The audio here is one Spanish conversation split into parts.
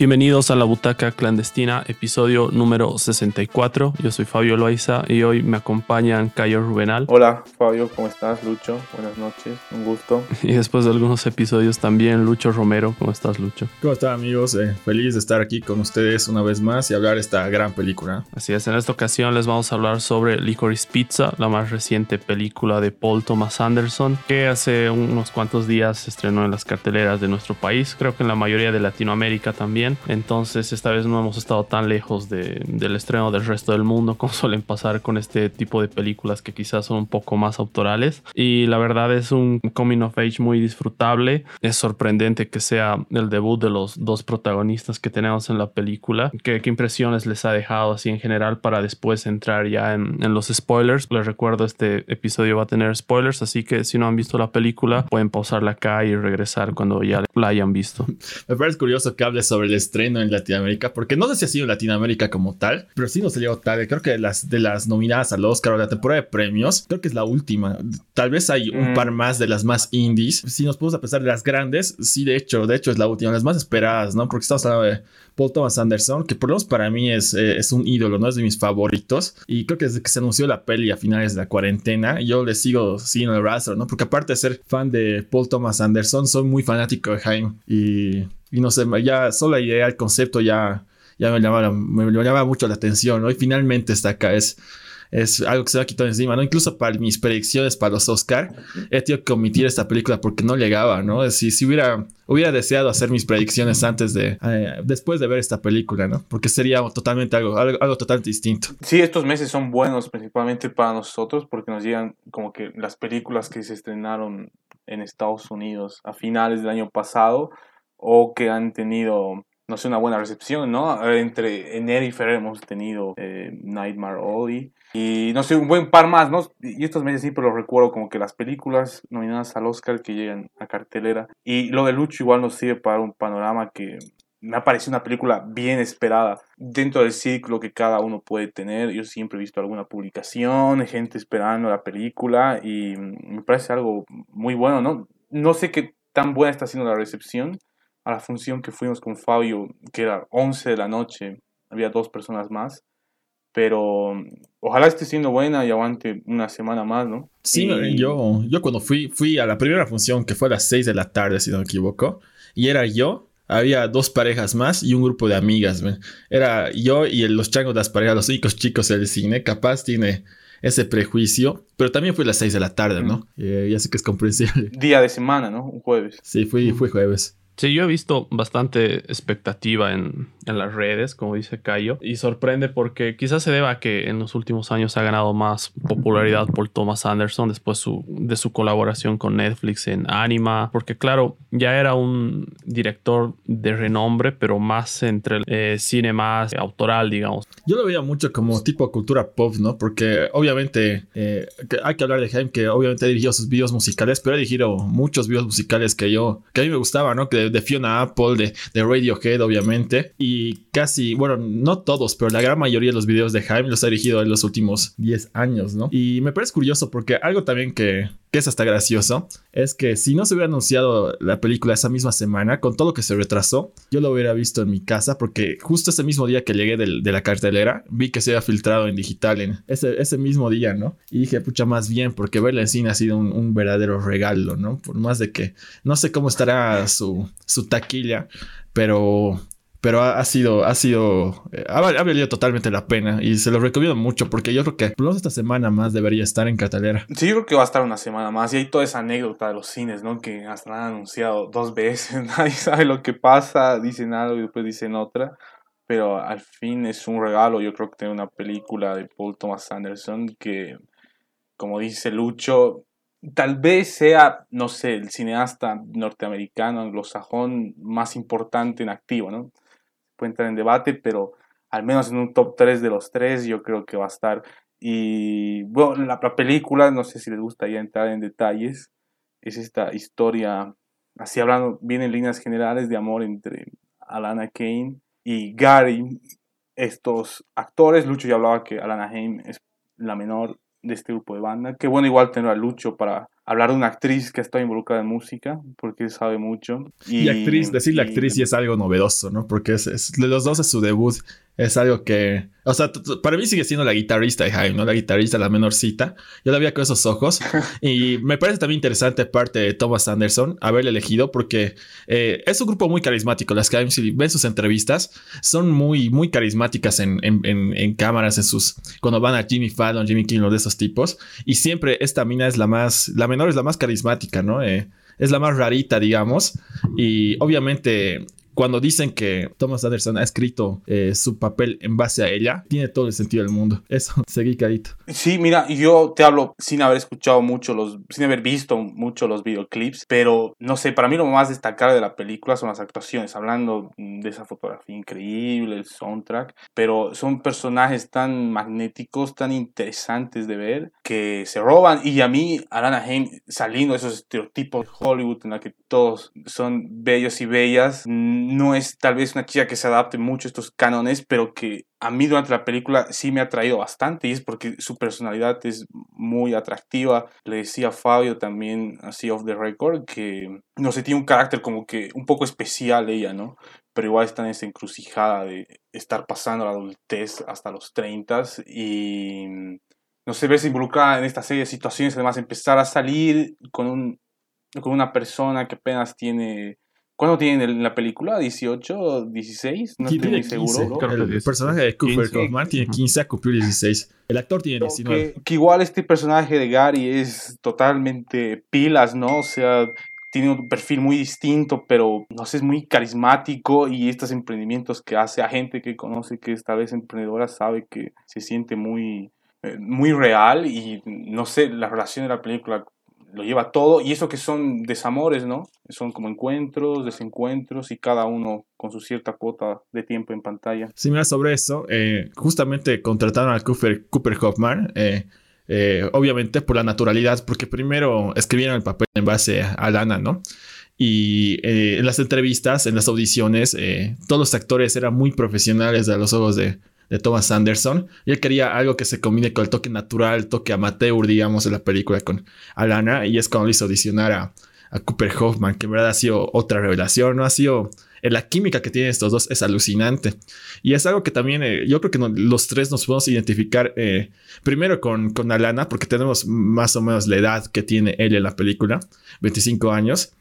Bienvenidos a la Butaca Clandestina, episodio número 64. Yo soy Fabio Loaiza y hoy me acompañan Cayo Rubenal. Hola Fabio, ¿cómo estás? Lucho, buenas noches, un gusto. Y después de algunos episodios también Lucho Romero. ¿Cómo estás, Lucho? ¿Cómo están, amigos? Eh, feliz de estar aquí con ustedes una vez más y hablar de esta gran película. Así es, en esta ocasión les vamos a hablar sobre Licorice Pizza, la más reciente película de Paul Thomas Anderson, que hace unos cuantos días se estrenó en las carteleras de nuestro país, creo que en la mayoría de Latinoamérica también. Entonces esta vez no hemos estado tan lejos del estreno del resto del mundo como suelen pasar con este tipo de películas que quizás son un poco más autorales. Y la verdad es un coming of age muy disfrutable. Es sorprendente que sea el debut de los dos protagonistas que tenemos en la película. ¿Qué, impresiones les ha dejado así en general para después entrar ya en, los spoilers? Les recuerdo, este episodio va a tener spoilers, así que si no han visto la película pueden pausarla acá y regresar cuando ya la hayan visto. Me parece curioso que hable sobre el estreno en Latinoamérica, porque no sé si ha sido en Latinoamérica como tal, pero sí nos salió tarde. Creo que de las, de las nominadas al Oscar o la temporada de premios, creo que es la última. Tal vez hay un mm. par más de las más indies. Si nos podemos a pesar de las grandes, sí, de hecho, de hecho es la última, las más esperadas, ¿no? Porque estamos hablando de Paul Thomas Anderson, que por lo menos para mí es, eh, es un ídolo, ¿no? Es de mis favoritos. Y creo que desde que se anunció la peli a finales de la cuarentena, yo le sigo siguiendo el rastro, ¿no? Porque aparte de ser fan de Paul Thomas Anderson, soy muy fanático de Jaime. Y y no sé, ya solo la idea, el concepto ya, ya me, llamaba, me, llamaba mucho la atención, ¿no? Y finalmente está acá, es, es algo que se me ha quitado encima, ¿no? Incluso para mis predicciones para los Oscar, he tenido que omitir esta película porque no llegaba, ¿no? Si, si hubiera, hubiera deseado hacer mis predicciones antes de, eh, después de ver esta película, ¿no? Porque sería totalmente algo, algo, totalmente distinto. Sí, estos meses son buenos principalmente para nosotros porque nos llegan como que las películas que se estrenaron en Estados Unidos a finales del año pasado o que han tenido, no sé, una buena recepción, ¿no? Entre enero y febrero hemos tenido eh, Nightmare Alley y no sé, un buen par más, ¿no? Y estos meses siempre los recuerdo como que las películas nominadas al Oscar que llegan a cartelera y lo de Lucho igual nos sirve para un panorama que me ha parecido una película bien esperada dentro del ciclo que cada uno puede tener. Yo siempre he visto alguna publicación, gente esperando la película y me parece algo muy bueno, ¿no? No sé qué tan buena está siendo la recepción, a la función que fuimos con Fabio, que era 11 de la noche, había dos personas más, pero ojalá esté siendo buena y aguante una semana más, ¿no? Sí, yo, yo cuando fui, fui a la primera función, que fue a las 6 de la tarde, si no me equivoco, y era yo, había dos parejas más y un grupo de amigas, era yo y los changos de las parejas, los únicos chicos del cine, capaz tiene ese prejuicio, pero también fue a las 6 de la tarde, ¿no? Eh, ya sé que es comprensible. Día de semana, ¿no? Un jueves. Sí, fui, fui jueves. Sí, yo he visto bastante expectativa en, en, las redes, como dice Cayo, y sorprende porque quizás se deba a que en los últimos años ha ganado más popularidad por Thomas Anderson después su, de su colaboración con Netflix en Anima, porque claro, ya era un director de renombre, pero más entre el eh, cine más autoral, digamos. Yo lo veía mucho como tipo cultura pop, ¿no? Porque obviamente eh, hay que hablar de Jaime, que obviamente ha dirigido sus videos musicales, pero ha dirigido muchos videos musicales que yo, que a mí me gustaba, ¿no? De, Fiona Apple, de, de, Radiohead, obviamente. Y casi, bueno, no todos, pero la gran mayoría de los videos de Jaime los ha dirigido en los últimos 10 años, ¿no? Y me parece curioso porque algo también que, que es hasta gracioso, es que si no se hubiera anunciado la película esa misma semana, con todo lo que se retrasó, yo lo hubiera visto en mi casa, porque justo ese mismo día que llegué de la cartelera, vi que se había filtrado en digital en ese, ese mismo día, ¿no? Y dije, pucha, más bien, porque verla en cine ha sido un, verdadero regalo, ¿no? Por más de que no sé cómo estará su, su taquilla, pero pero ha, sido, ha sido, eh, ha, valido totalmente la pena y se lo recomiendo mucho porque yo creo que por esta semana más debería estar en cartelera. Sí, yo creo que va a estar una semana más y hay toda esa anécdota de los cines, ¿no? Que hasta han anunciado dos veces, nadie sabe lo que pasa, dicen algo y después dicen otra, pero al fin es un regalo, yo creo que tener una película de Paul Thomas Anderson que, como dice Lucho, tal vez sea, no sé, el cineasta norteamericano, anglosajón más importante en activo, ¿no? Puede entrar en debate, pero al menos en un top 3 de los tres yo creo que va a estar. Y bueno, la, película, no sé si les gusta ya entrar en detalles, es esta historia, así hablando bien en líneas generales, de amor entre Alana Kane y Gary. Estos actores, Lucho ya hablaba que Alana Kane es la menor de este grupo de banda, que bueno igual tener a Lucho para hablar de una actriz que está involucrada en música, porque sabe mucho. Y, actriz, decirle actriz y es algo novedoso, ¿no? Porque es, los dos es su debut es algo que, o sea, para mí sigue siendo la guitarrista de Jaime, ¿no? La guitarrista, la menorcita. Yo la veía con esos ojos. y me parece también interesante parte de Thomas Anderson haberle elegido porque eh, es un grupo muy carismático. Las que si ven sus entrevistas son muy, muy carismáticas en, en, en, cámaras, en sus, cuando van a Jimmy Fallon, Jimmy Kimmel, de esos tipos. Y siempre esta mina es la más, la menor es la más carismática, ¿no? Eh, es la más rarita, digamos. Y obviamente cuando dicen que Thomas Anderson ha escrito eh, su papel en base a ella, tiene todo el sentido del mundo. Eso, seguí carito. Sí, mira, yo te hablo sin haber escuchado mucho los, sin haber visto mucho los videoclips, pero no sé, para mí lo más destacable de la película son las actuaciones, hablando de esa fotografía increíble, el soundtrack, pero son personajes tan magnéticos, tan interesantes de ver, que se roban y a mí, Alana Haim, saliendo de esos estereotipos de Hollywood en la que todos son bellos y bellas, no es tal vez una chica que se adapte mucho a estos cánones, pero que a mí durante la película sí me ha traído bastante y es porque su personalidad es muy atractiva. Le decía a Fabio también, así off the record, que no sé, tiene un carácter como que un poco especial ella, ¿no? Pero igual está en esa encrucijada de estar pasando la adultez hasta los 30 y no sé, verse involucrada en esta serie de situaciones, además empezar a salir con, un, con una persona que apenas tiene ¿Cuándo tienen en la película? ¿18 16? No estoy muy seguro. El, personaje de Cooper Kaufman tiene 15 a cumplir 16. El actor tiene 19. Que, igual este personaje de Gary es totalmente pilas, ¿no? O sea, tiene un perfil muy distinto, pero no sé, es muy carismático y estos emprendimientos que hace a gente que conoce que esta vez emprendedora sabe que se siente muy, eh, muy real y no sé, la relación de la película lo lleva todo y eso que son desamores, ¿no? Son como encuentros, desencuentros y cada uno con su cierta cuota de tiempo en pantalla. Sí, mira, sobre eso, eh, justamente contrataron a Cooper, Cooper Hoffman, eh, eh, obviamente por la naturalidad, porque primero escribieron el papel en base a Lana, ¿no? Y en las entrevistas, en las audiciones, todos los actores eran muy profesionales a los ojos de, de Thomas Anderson. Y quería algo que se combine con el toque natural, el toque amateur, digamos, de la película con Alana. Y es cuando le hizo audicionar a, Cooper Hoffman, que en verdad ha sido otra revelación, ¿no? Ha sido... Eh, la química que tienen estos dos es alucinante. Y es algo que también eh, yo creo que los tres nos podemos identificar eh, primero con, con Alana, porque tenemos más o menos la edad que tiene él en la película, 25 años.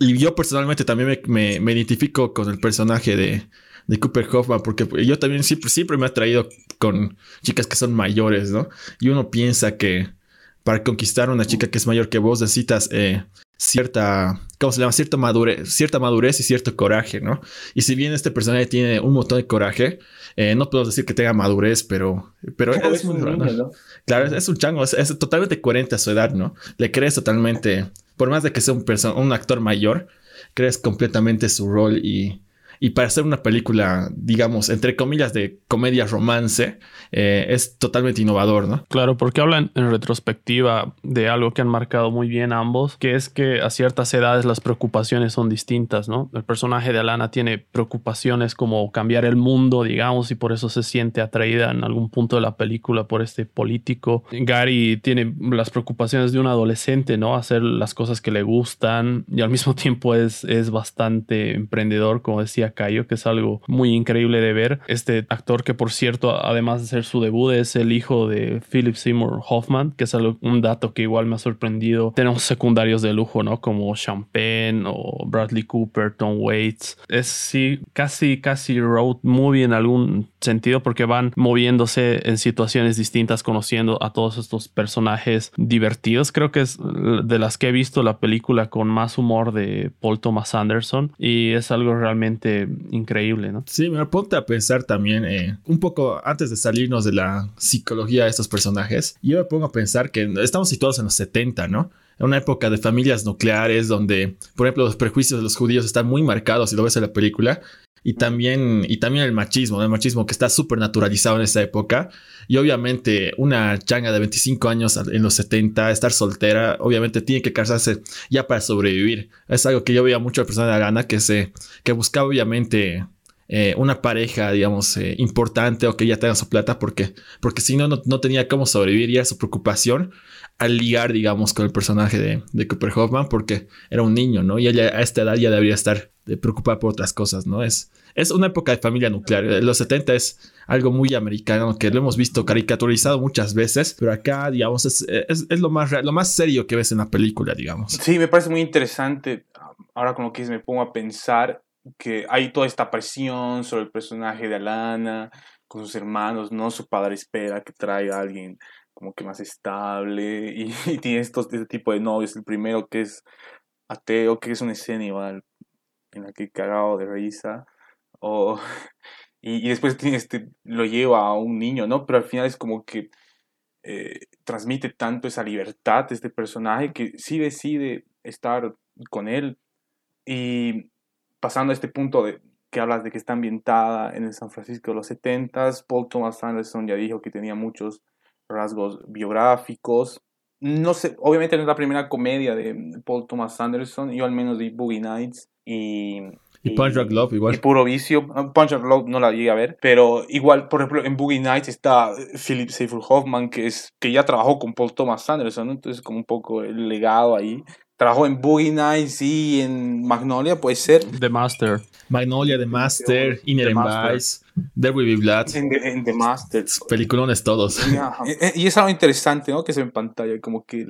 Y yo personalmente también me, me identifico con el personaje de, de Cooper Hoffman, porque yo también siempre, siempre me he traído con chicas que son mayores, ¿no? Y uno piensa que para conquistar a una chica que es mayor que vos necesitas eh, cierta, ¿cómo se llama? Cierta madurez, cierta madurez y cierto coraje, ¿no? Y si bien este personaje tiene un montón de coraje, eh, no puedo decir que tenga madurez, pero, pero es, un Claro, es, un chango, es, totalmente coherente a su edad, ¿no? Le crees totalmente, por más de que sea un, un actor mayor, crees completamente su rol y y para hacer una película, digamos, entre comillas, de comedia romance, eh, es totalmente innovador, ¿no? Claro, porque hablan en retrospectiva de algo que han marcado muy bien ambos, que es que a ciertas edades las preocupaciones son distintas, ¿no? El personaje de Alana tiene preocupaciones como cambiar el mundo, digamos, y por eso se siente atraída en algún punto de la película por este político. Gary tiene las preocupaciones de un adolescente, ¿no? Hacer las cosas que le gustan y al mismo tiempo es, es bastante emprendedor, como decía Cayo, que es algo muy increíble de ver. Este actor que por cierto, además de ser su debut, es el hijo de Philip Seymour Hoffman, que es algo, un dato que igual me ha sorprendido. Tenemos secundarios de lujo, ¿no? Como Champagne o Bradley Cooper, Tom Waits. Es sí, casi, casi road movie en algún sentido porque van moviéndose en situaciones distintas, conociendo a todos estos personajes divertidos. Creo que es de las que he visto la película con más humor de Paul Thomas Anderson y es algo realmente increíble, ¿no? Sí, me ponte a pensar también eh, un poco antes de salirnos de la psicología de estos personajes. Yo me pongo a pensar que estamos situados en los 70, ¿no? En una época de familias nucleares donde, por ejemplo, los prejuicios de los judíos están muy marcados, si lo ves en la película, y también, y también el machismo, el machismo que está súper naturalizado en esa época. Y obviamente una changa de 25 años en los 70, estar soltera, obviamente tiene que casarse ya para sobrevivir. Es algo que yo veía mucho a la persona de Gana que, se, que buscaba obviamente eh, una pareja, digamos, eh, importante o que ya tenga su plata, porque, porque si no, no, tenía cómo sobrevivir y era su preocupación al ligar, digamos, con el personaje de, de Cooper Hoffman, porque era un niño, ¿no? Y ella a esta edad ya debería estar preocupada por otras cosas, ¿no? Es, es una época de familia nuclear. Los 70 es algo muy americano que lo hemos visto caricaturizado muchas veces, pero acá, digamos, es, es, lo, más, lo más serio que ves en la película, digamos. Sí, me parece muy interesante. Ahora con lo que me pongo a pensar que hay toda esta presión sobre el personaje de Alana con sus hermanos, ¿no? Su padre espera que traiga a alguien como que más estable y, tiene estos, este tipo de novios. El primero que es ateo, que es una escena igual en la que cagado de risa. O, y, después este, lo lleva a un niño, ¿no? Pero al final es como que eh, transmite tanto esa libertad de este personaje que sí decide estar con él. Y pasando a este punto de que hablas de que está ambientada en el San Francisco de los 70s, Paul Thomas Anderson ya dijo que tenía muchos rasgos biográficos. No sé, obviamente no es la primera comedia de Paul Thomas Anderson, yo al menos de Boogie Nights y y, Punch Drunk Love igual. Y Puro Vicio. Punch Drunk Love no la llegué a ver. Pero igual, por ejemplo, en Boogie Nights está Philip Seymour Hoffman, que, es, que ya trabajó con Paul Thomas Anderson. Entonces, como un poco el legado ahí. Trabajó en Boogie Nights y en Magnolia, puede ser. The Master. Magnolia, The Master, Inner Vice, There Will Be Blood. En The, Master. Peliculones todos. Eh, eh, y, es algo interesante, ¿no? Que se ve en pantalla. Como que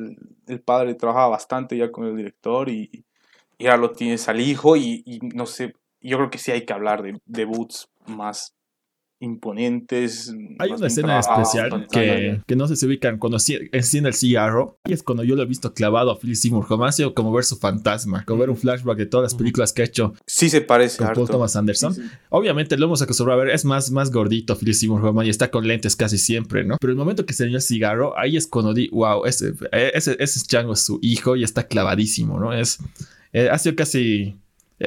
el, padre trabajaba bastante ya con el director y, y ahora lo tienes al hijo. Y, y, no sé, yo creo que sí hay que hablar de debuts más imponentes. Hay una escena especial que, que, no sé si se ubican cuando enciende el cigarro y es cuando yo lo he visto clavado a Philip Seymour Hoffman, como ver su fantasma, como ver un flashback de todas las películas que ha hecho. Sí se parece con Paul Thomas Anderson. Obviamente lo hemos acostumbrado a ver, es más, más gordito Philip Seymour Hoffman y está con lentes casi siempre, ¿no? Pero el momento que se el cigarro, ahí es cuando di, wow, ese, ese, ese chango es su hijo y está clavadísimo, ¿no? Es, eh, ha sido casi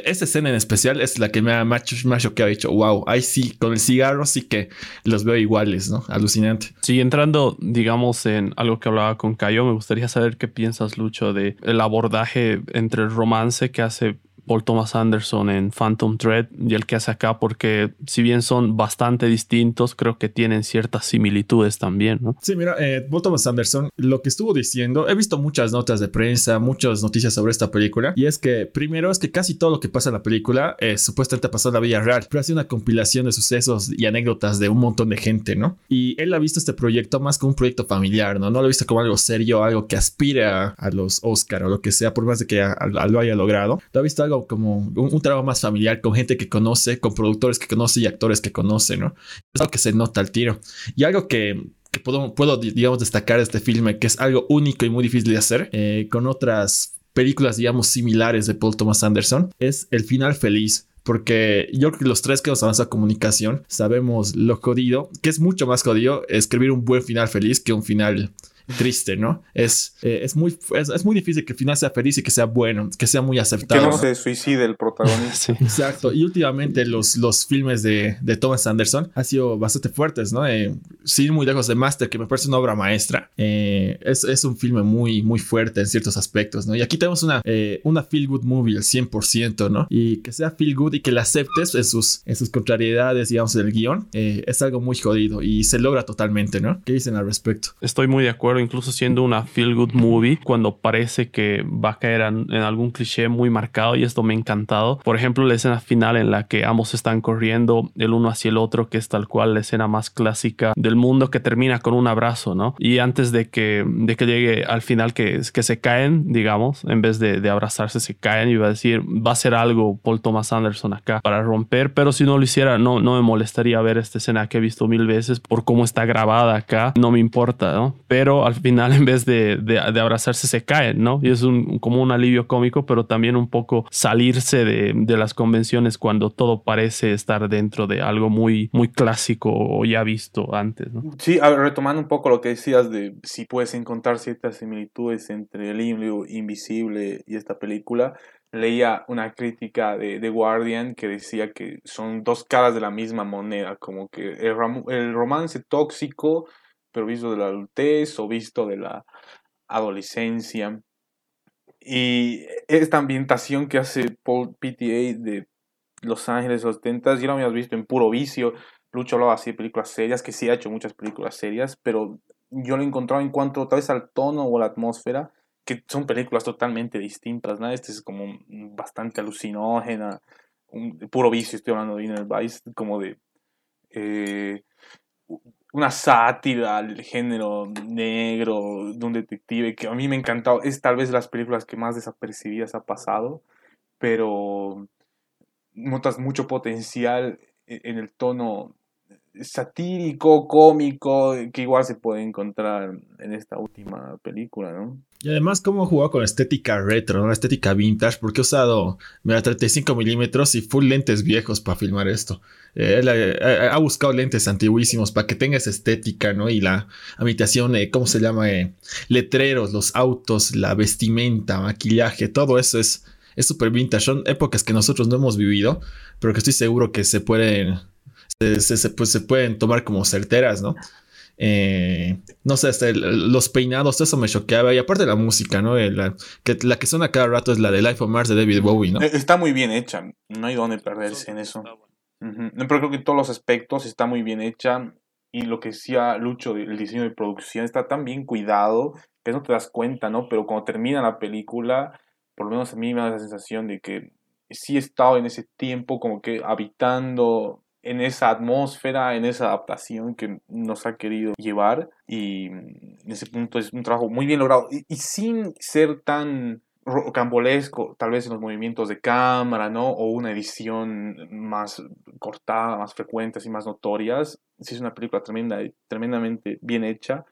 esta escena en especial es la que me ha más, que ha dicho, wow, ahí sí, con el cigarro sí que los veo iguales, ¿no? Alucinante. Sí, entrando, digamos, en algo que hablaba con Cayo, me gustaría saber qué piensas, Lucho, de el abordaje entre el romance que hace Paul Thomas Anderson en Phantom Thread y el que hace acá, porque si bien son bastante distintos, creo que tienen ciertas similitudes también, ¿no? Sí, mira, eh, Paul Thomas Anderson, lo que estuvo diciendo, he visto muchas notas de prensa, muchas noticias sobre esta película, y es que primero es que casi todo lo que pasa en la película es supuestamente pasó en la vida real, pero hace una compilación de sucesos y anécdotas de un montón de gente, ¿no? Y él ha visto este proyecto más como un proyecto familiar, ¿no? No lo ha visto como algo serio, algo que aspira a, los Oscar o lo que sea, por más de que lo haya logrado. Lo ha visto algo como un, trabajo más familiar con gente que conoce, con productores que conoce y actores que conoce, ¿no? Es algo que se nota al tiro. Y algo que, puedo, puedo, digamos, destacar de este filme, que es algo único y muy difícil de hacer, eh, con otras películas, digamos, similares de Paul Thomas Anderson, es el final feliz porque yo creo que los tres que nos avanza comunicación sabemos lo jodido, que es mucho más jodido escribir un buen final feliz que un final triste, ¿no? Es, eh, es, muy, es, muy difícil que el final sea feliz y que sea bueno, que sea muy aceptado. Que no se suicide el protagonista. Exacto. Y últimamente los, los filmes de, de Thomas Anderson han sido bastante fuertes, ¿no? Eh, sin muy lejos de Master, que me parece una obra maestra. Eh, es, es, un filme muy, muy fuerte en ciertos aspectos, ¿no? Y aquí tenemos una, una feel good movie al 100%, ¿no? Y que sea feel good y que la aceptes en sus, en sus contrariedades, digamos, del guion, es algo muy jodido y se logra totalmente, ¿no? ¿Qué dicen al respecto? Estoy muy de acuerdo incluso siendo una feel good movie, cuando parece que va a caer en, algún cliché muy marcado y esto me ha encantado. Por ejemplo, la escena final en la que ambos están corriendo el uno hacia el otro, que es tal cual la escena más clásica del mundo que termina con un abrazo, ¿no? Y antes de que, de que llegue al final que, que se caen, digamos, en vez de, de abrazarse, se caen y va a decir, va a ser algo Paul Thomas Anderson acá para romper, pero si no lo hiciera, no, no me molestaría ver esta escena que he visto mil veces por cómo está grabada acá, no me importa, ¿no? Pero al final en vez de, abrazarse se caen, ¿no? Y es un, como un alivio cómico, pero también un poco salirse de, las convenciones cuando todo parece estar dentro de algo muy, muy clásico o ya visto antes, ¿no? Sí, retomando un poco lo que decías de si puedes encontrar ciertas similitudes entre el libro Invisible y esta película, leía una crítica de The Guardian que decía que son dos caras de la misma moneda, como que el romance tóxico pero visto de la adultez o visto de la adolescencia. Y esta ambientación que hace Paul PTA de Los Ángeles los 70, ya lo habíamos visto en Puro Vicio. Lucho hablaba así de películas serias, que sí ha hecho muchas películas serias, pero yo lo he encontrado en cuanto tal vez al tono o a la atmósfera, que son películas totalmente distintas, ¿no? Este es como bastante alucinógena, un, puro vicio, estoy hablando de Inner Vice, como de eh, una sátira al género negro de un detective que a mí me ha encantado. Es tal vez las películas que más desapercibidas ha pasado, pero notas mucho potencial e-, en el tono satírico, cómico, que igual se puede encontrar en esta última película, ¿no? Y además, cómo jugado con estética retro, ¿no? estética vintage, porque he usado, mira, 35 milímetros y full lentes viejos para filmar esto. Eh, eh, ha buscado lentes antiguísimos para que tenga esa estética, ¿no? Y la habitación, eh, ¿cómo se llama? letreros, los autos, la vestimenta, maquillaje, todo eso es súper vintage. Son épocas que nosotros no hemos vivido, pero que estoy seguro que se pueden se, pues, se pueden tomar como certeras, ¿no? Eh, no sé, hasta los peinados, eso me choqueaba. Y aparte la música, ¿no? La que, la que suena cada rato es la de Life of Mars de David Bowie, ¿no? Eh, está muy bien hecha, no hay dónde perderse en eso. Pero creo que en todos los aspectos está muy bien hecha. Y lo que decía Lucho, el diseño de producción está tan bien cuidado que no te das cuenta, ¿no? Pero cuando termina la película, por lo menos a mí me da la sensación de que sí he estado en ese tiempo como que habitando en esa atmósfera, en esa adaptación que nos ha querido llevar y en ese punto es un trabajo muy bien logrado y, sin ser tan rocambolesco, tal vez en los movimientos de cámara, ¿no? O una edición más cortada, más frecuente, y más notorias. Sí es una película tremenda, tremendamente bien hecha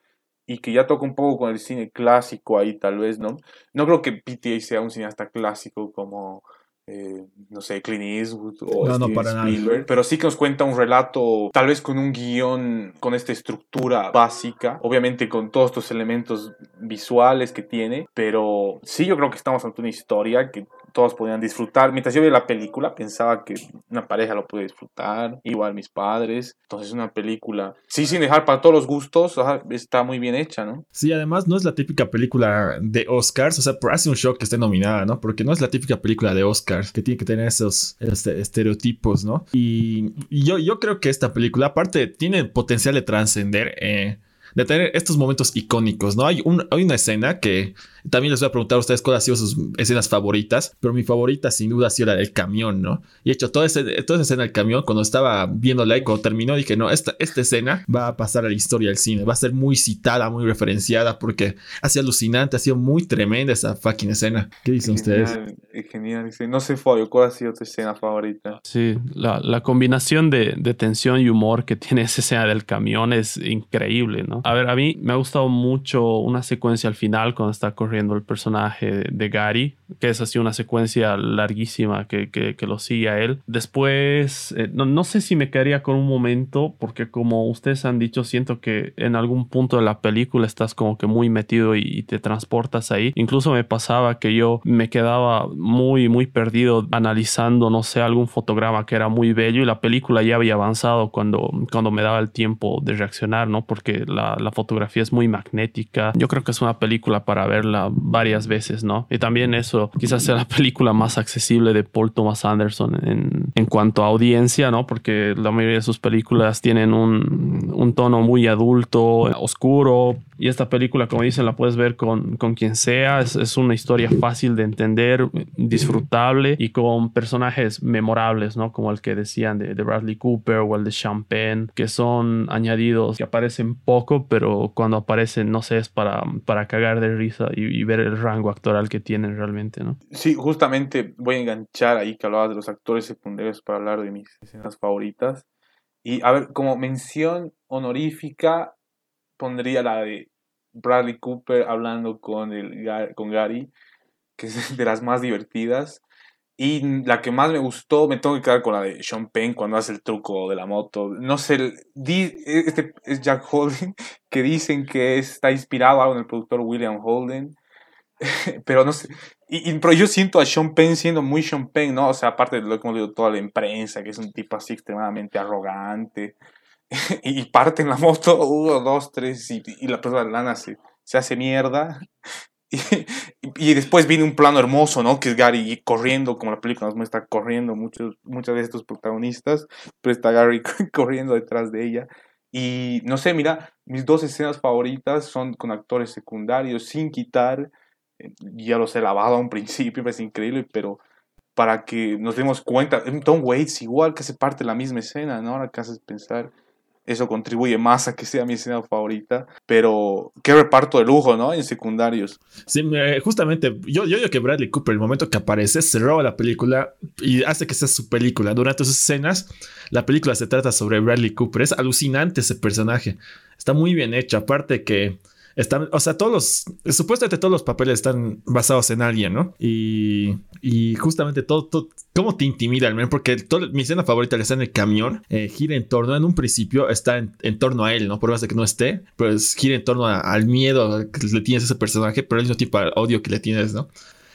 y que ya toca un poco con el cine clásico ahí, tal vez, ¿no? No creo que PTA sea un cineasta clásico como eh, no sé, Clint Eastwood o no, Spielberg, pero sí que nos cuenta un relato, tal vez con un guion, con esta estructura básica, obviamente con todos estos elementos visuales que tiene, pero sí yo creo que estamos ante una historia que todos podían disfrutar. Mientras yo veía la película, pensaba que una pareja lo puede disfrutar, igual mis padres. Entonces, una película, sí, sin dejar para todos los gustos, está muy bien hecha, ¿no? Sí, además no es la típica película de Oscars, o sea, hace un shock que esté nominada, ¿no? Porque no es la típica película de Oscars que tiene que tener esos este, estereotipos, ¿no? Y, yo, yo creo que esta película, aparte, tiene potencial de trascender. Eh, de tener estos momentos icónicos, ¿no? Hay, un, hay una escena que también les voy a preguntar a ustedes cuáles han sido sus escenas favoritas, pero mi favorita sin duda ha sido la del camión, ¿no? Y hecho, toda, ese, toda esa escena del camión, cuando estaba viéndola y cuando terminó, dije, no, esta, esta escena va a pasar a la historia del cine, va a ser muy citada, muy referenciada, porque ha sido alucinante, ha sido muy tremenda esa fucking escena. ¿Qué dicen ustedes? Genial, no sé, Fabio, ¿cuál ha sido tu escena favorita? Sí, la, la combinación de, de tensión y humor que tiene esa escena del camión es increíble, ¿no? A ver, a mí me ha gustado mucho una secuencia al final cuando está corriendo el personaje de Gary, que es así una secuencia larguísima que, que, lo sigue a él. Después, eh, no, no, sé si me quedaría con un momento, porque como ustedes han dicho, siento que en algún punto de la película estás como que muy metido y, te transportas ahí. Incluso me pasaba que yo me quedaba muy, muy perdido analizando, no sé, algún fotograma que era muy bello y la película ya había avanzado cuando, cuando me daba el tiempo de reaccionar, ¿no? Porque la, la fotografía es muy magnética. Yo creo que es una película para verla varias veces, ¿no? Y también eso quizás sea la película más accesible de Paul Thomas Anderson en, en cuanto a audiencia, ¿no? Porque la mayoría de sus películas tienen un, un tono muy adulto, oscuro, y esta película, como dicen, la puedes ver con, con quien sea. Es, es, una historia fácil de entender, disfrutable y con personajes memorables, ¿no? Como el que decían de, de, Bradley Cooper o el de Champagne, que son añadidos que aparecen poco, pero cuando aparecen, no sé, es para, para cagar de risa y, ver el rango actoral que tienen realmente, ¿no? Sí, justamente voy a enganchar ahí que hablabas de los actores secundarios para hablar de mis escenas favoritas. Y a ver, como mención honorífica, pondría la de Bradley Cooper hablando con, el, con Gary, que es de las más divertidas. Y la que más me gustó, me tengo que quedar con la de Sean Penn cuando hace el truco de la moto. No sé, este es Jack Holden, que dicen que está inspirado algo en el productor William Holden. pero no sé. Y, pero yo siento a Sean Penn siendo muy Sean Penn, ¿no? O sea, aparte de lo que hemos leído toda la prensa, que es un tipo así extremadamente arrogante. y parte en la moto, uno, dos, tres, y, la persona lana se, se hace mierda. Y, después viene un plano hermoso, ¿no? Que es Gary corriendo, como la película nos muestra corriendo muchos, muchas de estos protagonistas, pero está Gary corriendo detrás de ella. Y no sé, mira, mis dos escenas favoritas son con actores secundarios, sin quitar, ya los he lavado a un principio, es increíble, pero para que nos demos cuenta, Tom Waits igual que se parte la misma escena, ¿no? Ahora que haces pensar eso contribuye más a que sea mi escena favorita. Pero qué reparto de lujo, ¿no? En secundarios. Sí, justamente, yo, yo digo que Bradley Cooper, el momento que aparece, se roba la película y hace que sea su película. Durante sus escenas, la película se trata sobre Bradley Cooper. Es alucinante ese personaje. Está muy bien hecho. Aparte que están, o sea, todos los, supuestamente todos los papeles están basados en alguien, ¿no? Y, y justamente todo, todo, cómo te intimida el porque todo, mi escena favorita que está en el camión eh, gira en torno, en un principio está en, torno a él, ¿no? Por más de que no esté, pues gira en torno al miedo que le tienes a ese personaje, pero al mismo tiempo al odio que le tienes, ¿no?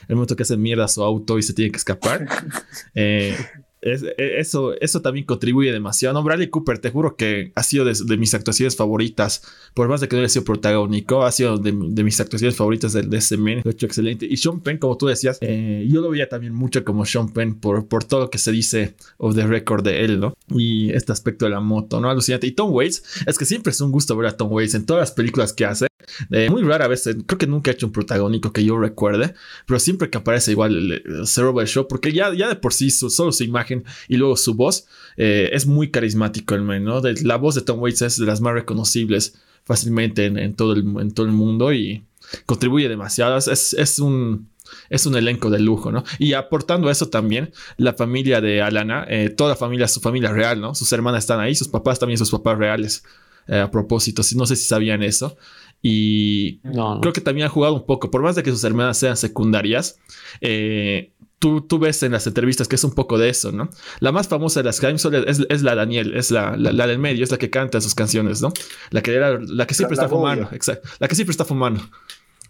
El momento que hace mierda a su auto y se tiene que escapar. eh, e, eso, eso también contribuye demasiado. No, Bradley Cooper, te juro que ha sido de, mis actuaciones favoritas. Por más de que no haya sido protagónico, ha sido de, mis actuaciones favoritas de, de ese men. Lo hecho excelente. Y Sean Penn, como tú decías, eh, yo lo veía también mucho como Sean Penn por, por todo lo que se dice of the record de él, ¿no? Y este aspecto de la moto, ¿no? Alucinante. Y Tom Waits, es que siempre es un gusto ver a Tom Waits en todas las películas que hace. Eh, muy rara vez, eh, creo que nunca ha hecho un protagónico que yo recuerde, pero siempre que aparece igual se roba el show, porque ya, ya de por sí solo su imagen y luego su voz eh, es muy carismático el men, ¿no? la voz de Tom Waits es de las más reconocibles fácilmente en, todo, el, en todo el mundo y contribuye demasiado. Es, es, un, es un elenco de lujo, ¿no? Y aportando eso también, la familia de Alana, toda la familia, su familia real, ¿no? Sus hermanas están ahí, sus papás también, sus papás reales. a propósito, no sé si sabían eso. Y creo que también ha jugado un poco, por más de que sus hermanas sean secundarias, eh, tú, tú, ves en las entrevistas que es un poco de eso, ¿no? La más famosa de las Crimes es, es, la Daniel, es la, la, del medio, es la que canta sus canciones, ¿no? La que, era, la que siempre está fumando, exacto. La que siempre está fumando.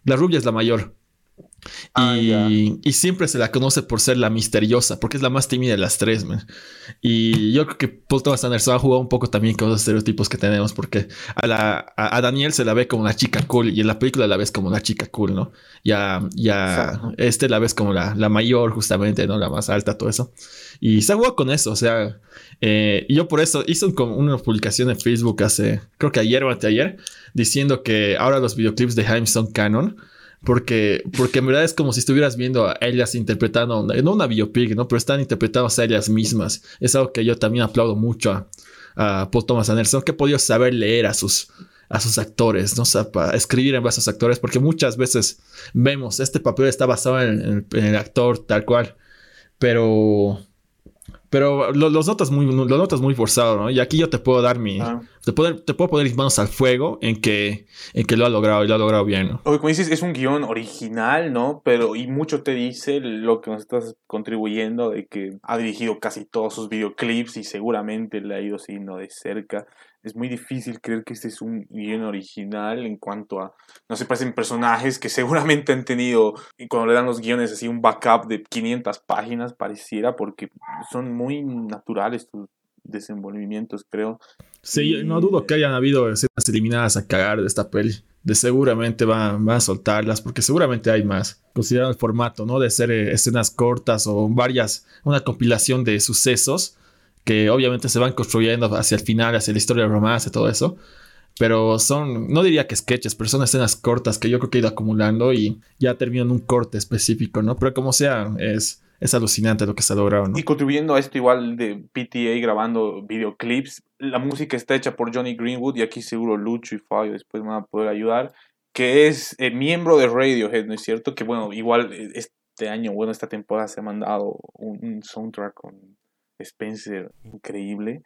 La rubia es la mayor. Ah, y, siempre se la conoce por ser la misteriosa, porque es la más tímida de las tres, man. Y yo creo que Paul Thomas Anderson ha jugado un poco también con los estereotipos que tenemos, porque a, la, a, Daniel se la ve como una chica cool y en la película la ves como una chica cool, ¿no? Ya, ya, este la ves como la, la, mayor, justamente, ¿no? La más alta, todo eso. Y se ha jugado con eso, o sea, eh, yo por eso hice una publicación en Facebook hace, creo que ayer o anteayer, diciendo que ahora los videoclips de Jaime son canon porque, porque en verdad es como si estuvieras viendo a ellas interpretando, no una biopic, ¿no? Pero están interpretando a ellas mismas. Es algo que yo también aplaudo mucho a, a Paul Thomas Anderson, que ha podido saber leer a sus, a sus actores, ¿no? Para escribir en base a sus actores, porque muchas veces vemos, este papel está basado en el actor tal cual, pero pero lo, los notas muy, lo notas muy forzado, ¿no? Y aquí yo te puedo dar mi. Ah. Te, puedo, te puedo poner mis manos al fuego en que, en que lo ha logrado y lo ha logrado bien, ¿no? como dices, es un guion original, ¿no? Pero, y mucho te dice lo que nos estás contribuyendo de que ha dirigido casi todos sus videoclips y seguramente le ha ido siguiendo de cerca es muy difícil creer que este es un guion original en cuanto a, no se parecen personajes que seguramente han tenido, y cuando le dan los guiones así, un backup de 500 páginas pareciera, porque son muy naturales tus desenvolvimientos, creo. Sí, no dudo que hayan habido escenas eliminadas a cagar de esta peli. De seguramente van, a soltarlas, porque seguramente hay más. Considerando el formato, ¿no? De ser eh, escenas cortas o varias, una compilación de sucesos que obviamente se van construyendo hacia el final, hacia la historia de romance, todo eso. Pero son, no diría que sketches, pero son escenas cortas que yo creo que he ido acumulando y ya terminan un corte específico, ¿no? Pero como sea, es, es alucinante lo que se ha logrado. Y contribuyendo a esto igual de PTA grabando videoclips, la música está hecha por Johnny Greenwood y aquí seguro Lucho y Fabio después van a poder ayudar, que es eh, miembro de Radiohead, ¿no es cierto? Que bueno, igual eh, este año, bueno, esta temporada se ha mandado un soundtrack con Spencer increíble,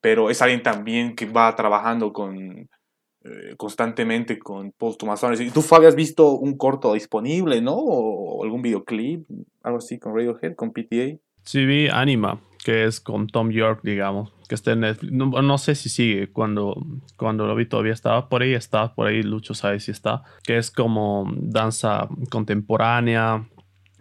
pero es alguien también que va trabajando con eh, constantemente con Paul Thomas Anderson. ¿Y tú, Fabi, has visto un corto disponible, no? O, algún videoclip, algo así con Radiohead, con PTA. Sí, vi Anima, que es con Tom York, digamos, que está en Netflix. No, sé si sigue, cuando, cuando lo vi todavía estaba por ahí, está por ahí, Lucho sabe si está, que es como danza contemporánea,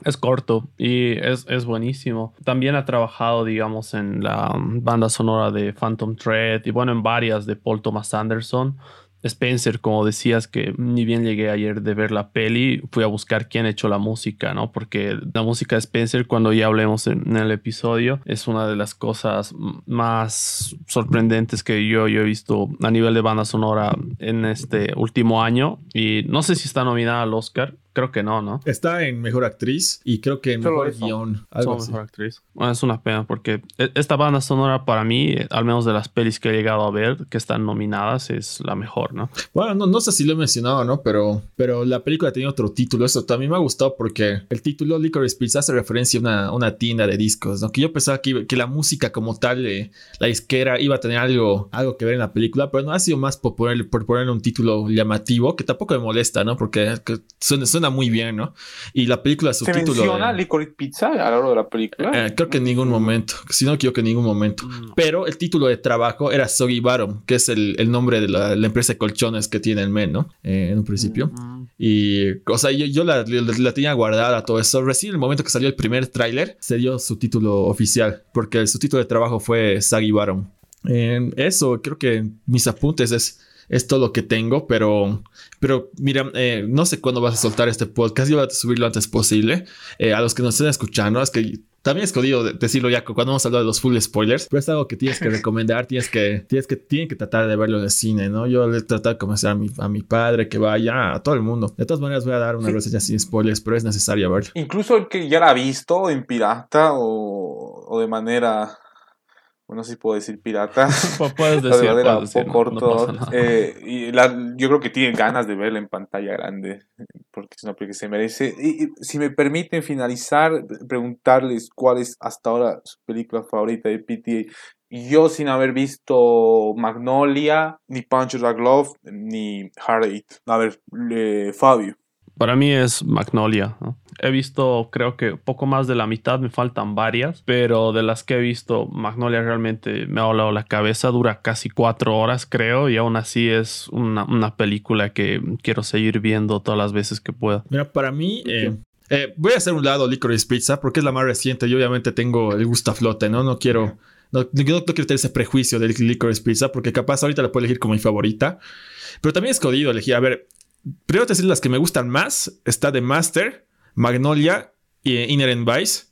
es corto y es, es, buenísimo. También ha trabajado, digamos, en la banda sonora de Phantom Thread y bueno, en varias de Paul Thomas Anderson. Spencer, como decías, que ni bien llegué ayer de ver la peli, fui a buscar quién ha hecho la música, ¿no? Porque la música de Spencer, cuando ya hablemos en, el episodio, es una de las cosas más sorprendentes que yo, yo he visto a nivel de banda sonora en este último año. Y no sé si está nominada al Oscar. Creo que no, ¿no? Está en Mejor Actriz y creo que en Mejor Guión. Algo Mejor Actriz. Bueno, es una pena porque e, esta banda sonora para mí, al menos de las pelis que he llegado a ver que están nominadas, es la mejor, ¿no? Bueno, no, no sé si lo he mencionado, ¿no? Pero, pero la película tenía otro título. Eso también me ha gustado porque el título Licorice Pizza hace referencia a una, una tienda de discos, ¿no? Que yo pensaba que, que la música como tal, eh, la disquera, iba a tener algo, algo que ver en la película, pero no ha sido más por ponerle, por ponerle un título llamativo que tampoco me molesta, ¿no? Porque suena, suena muy bien, ¿no? Y la película, su ¿Se título. menciona Licorice Pizza a lo largo de la película? Eh, creo que en ningún momento. Si no, creo que en ningún momento. Mm. Pero el título de trabajo era Soggy Bottom, que es el, el nombre de la, la, empresa de colchones que tiene el men, ¿no? Eh, en un principio. Mm. Y, o sea, yo, yo la, la, tenía guardada todo eso. Recién el momento que salió el primer tráiler, se dio su título oficial, porque su título de trabajo fue Soggy Bottom. eso, creo que mis apuntes es es todo lo que tengo, pero, pero mira, eh, no sé cuándo vas a soltar este podcast, yo voy a subirlo lo antes posible. Eh, a los que nos estén escuchando, es que también es jodido decirlo ya cuando vamos a hablar de los full spoilers, pero es algo que tienes que recomendar, tienes que, tienes que, tienen que tratar de verlo en el cine, ¿no? Yo le he tratado de convencer a mi, a mi padre que vaya, a todo el mundo. De todas maneras voy a dar una reseña sin spoilers, pero es necesario verlo. Incluso el que ya la ha visto en pirata o, o de manera bueno, si puedo decir pirata. Puedes decir, y yo creo que tienen ganas de verla en pantalla grande, porque es una película que se merece. Y, si me permiten finalizar, preguntarles cuál es hasta ahora su película favorita de PTA. Yo sin haber visto Magnolia, ni Punch Drag Love, ni Heart Eight. A ver, Fabio. Para mí es Magnolia. He visto, creo que poco más de la mitad, me faltan varias, pero de las que he visto, Magnolia realmente me ha volado la cabeza. Dura casi cuatro horas, creo, y aún así es una, película que quiero seguir viendo todas las veces que pueda. Mira, para mí, eh, eh, voy a hacer un lado Licorice Pizza porque es la más reciente y obviamente tengo el gusto a flote, ¿no? No quiero. No, no, quiero tener ese prejuicio de Licorice Pizza porque capaz ahorita la puedo elegir como mi favorita. Pero también es jodido elegir. A ver, primero te decir las que me gustan más. Está The Master, Magnolia y Inherent Vice.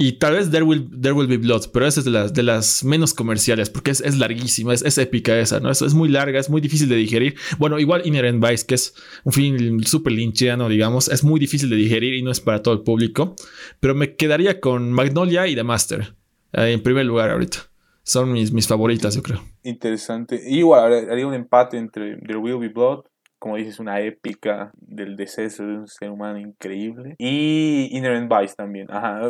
Y tal vez There Will, Be Blood, pero esa es de las, de las menos comerciales, porque es, larguísima, es, épica esa, ¿no? Es, es muy larga, es muy difícil de digerir. Bueno, igual Inherent Vice, que es un film súper linchiano, digamos, es muy difícil de digerir y no es para todo el público. Pero me quedaría con Magnolia y The Master, eh, en primer lugar ahorita. Son mis, mis favoritas, yo creo. Interesante. Igual haría un empate entre There Will Be Blood como dices, una épica del deceso de un ser humano increíble. Y Inherent Vice también. Ajá,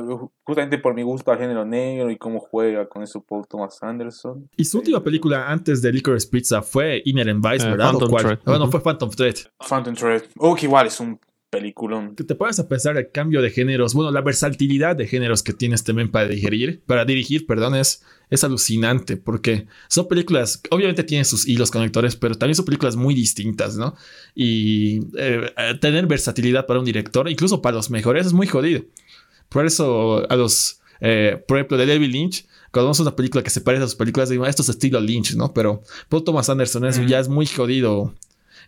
justamente por mi gusto al género negro y cómo juega con eso Paul Thomas Anderson. Y su última película antes de Licorice Pizza fue Inherent Vice, eh, ¿verdad? Phantom Thread. Bueno, fue Phantom Thread. Phantom Thread. Oh, que igual es un peliculón. Que te puedas a pensar el cambio de géneros, bueno, la versatilidad de géneros que tienes también para digerir, para dirigir, perdón, es, es alucinante porque son películas, obviamente tienen sus hilos conectores, pero también son películas muy distintas, ¿no? Y eh, tener versatilidad para un director, incluso para los mejores, es muy jodido. Por eso a los, eh, por ejemplo, de David Lynch, cuando vemos una película que se parece a sus películas, digo, esto es estilo Lynch, ¿no? Pero Paul Thomas Anderson es, ya es muy jodido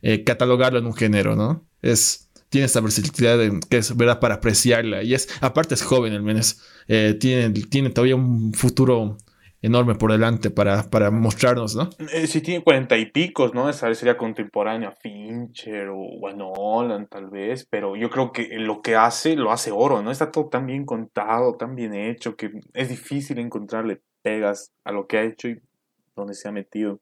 eh, catalogarlo en un género, ¿no? Es tiene esta versatilidad que es verdad para apreciarla. Y es, aparte es joven el menos, eh, tiene, tiene todavía un futuro enorme por delante para, para mostrarnos, ¿no? Eh, sí, tiene cuarenta y picos, ¿no? Esa sería contemporánea a Fincher o bueno, Nolan tal vez, pero yo creo que lo que hace, lo hace oro, ¿no? Está todo tan bien contado, tan bien hecho, que es difícil encontrarle pegas a lo que ha hecho y donde se ha metido